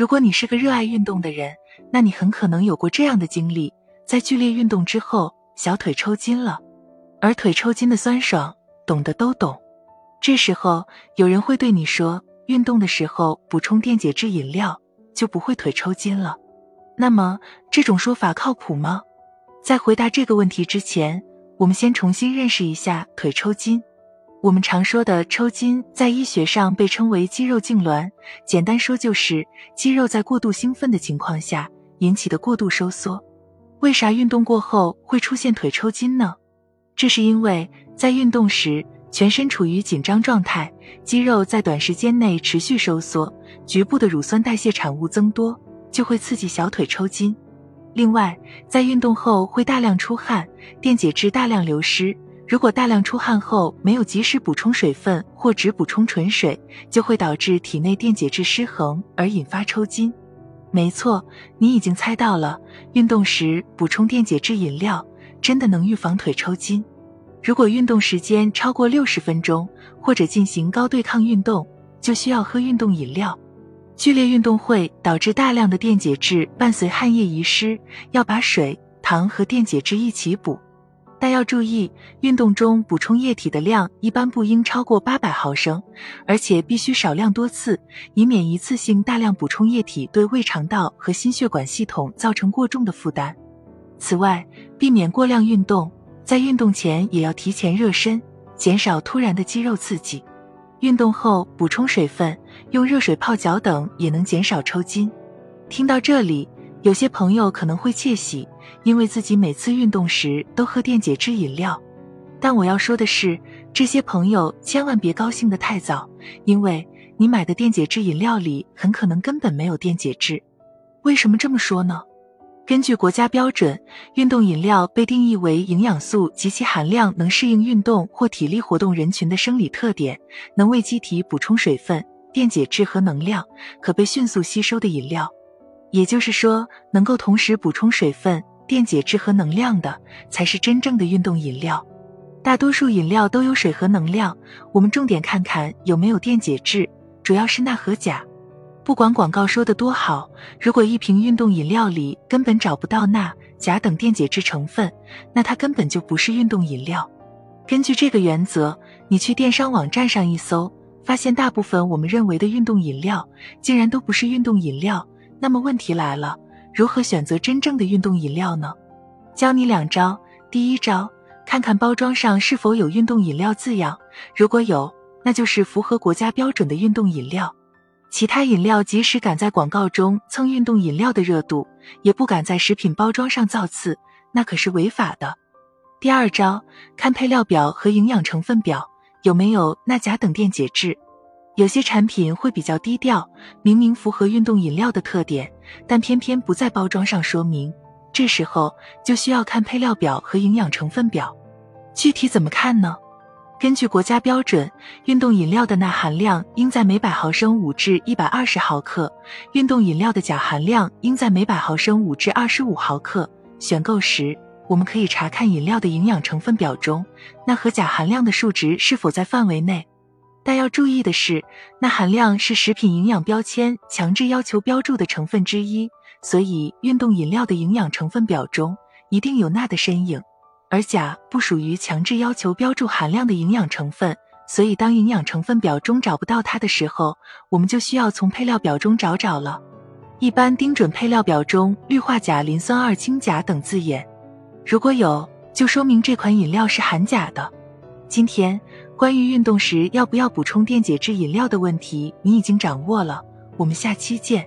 如果你是个热爱运动的人，那你很可能有过这样的经历：在剧烈运动之后，小腿抽筋了。而腿抽筋的酸爽，懂的都懂。这时候有人会对你说，运动的时候补充电解质饮料就不会腿抽筋了。那么这种说法靠谱吗？在回答这个问题之前，我们先重新认识一下腿抽筋。我们常说的抽筋，在医学上被称为肌肉痉挛，简单说就是肌肉在过度兴奋的情况下引起的过度收缩。为啥运动过后会出现腿抽筋呢？这是因为在运动时，全身处于紧张状态，肌肉在短时间内持续收缩，局部的乳酸代谢产物增多，就会刺激小腿抽筋。另外，在运动后会大量出汗，电解质大量流失。如果大量出汗后没有及时补充水分，或只补充纯水，就会导致体内电解质失衡而引发抽筋。没错，你已经猜到了，运动时补充电解质饮料真的能预防腿抽筋。如果运动时间超过六十分钟，或者进行高对抗运动，就需要喝运动饮料。剧烈运动会导致大量的电解质伴随汗液遗失，要把水、糖和电解质一起补。但要注意，运动中补充液体的量一般不应超过八百毫升，而且必须少量多次，以免一次性大量补充液体对胃肠道和心血管系统造成过重的负担。此外，避免过量运动。在运动前也要提前热身，减少突然的肌肉刺激。运动后补充水分，用热水泡脚等也能减少抽筋。听到这里，有些朋友可能会窃喜，因为自己每次运动时都喝电解质饮料。但我要说的是，这些朋友千万别高兴得太早，因为你买的电解质饮料里很可能根本没有电解质。为什么这么说呢？根据国家标准，运动饮料被定义为营养素及其含量能适应运动或体力活动人群的生理特点，能为机体补充水分、电解质和能量，可被迅速吸收的饮料。也就是说，能够同时补充水分、电解质和能量的，才是真正的运动饮料。大多数饮料都有水和能量，我们重点看看有没有电解质，主要是钠和钾。不管广告说的多好，如果一瓶运动饮料里根本找不到钠、钾等电解质成分，那它根本就不是运动饮料。根据这个原则，你去电商网站上一搜，发现大部分我们认为的运动饮料，竟然都不是运动饮料。那么问题来了，如何选择真正的运动饮料呢？教你两招。第一招，看看包装上是否有运动饮料字样，如果有，那就是符合国家标准的运动饮料。其他饮料即使敢在广告中蹭运动饮料的热度，也不敢在食品包装上造次，那可是违法的。第二招，看配料表和营养成分表有没有钠、钾等电解质。有些产品会比较低调，明明符合运动饮料的特点，但偏偏不在包装上说明。这时候就需要看配料表和营养成分表。具体怎么看呢？根据国家标准，运动饮料的钠含量应在每百毫升五至一百二十毫克，运动饮料的钾含量应在每百毫升五至二十五毫克。选购时，我们可以查看饮料的营养成分表中钠和钾含量的数值是否在范围内。但要注意的是，钠含量是食品营养标签强制要求标注的成分之一，所以运动饮料的营养成分表中一定有钠的身影。而钾不属于强制要求标注含量的营养成分，所以当营养成分表中找不到它的时候，我们就需要从配料表中找找了。一般盯准配料表中氯化钾、磷酸二氢钾等字眼，如果有，就说明这款饮料是含钾的。今天关于运动时要不要补充电解质饮料的问题，你已经掌握了。我们下期见。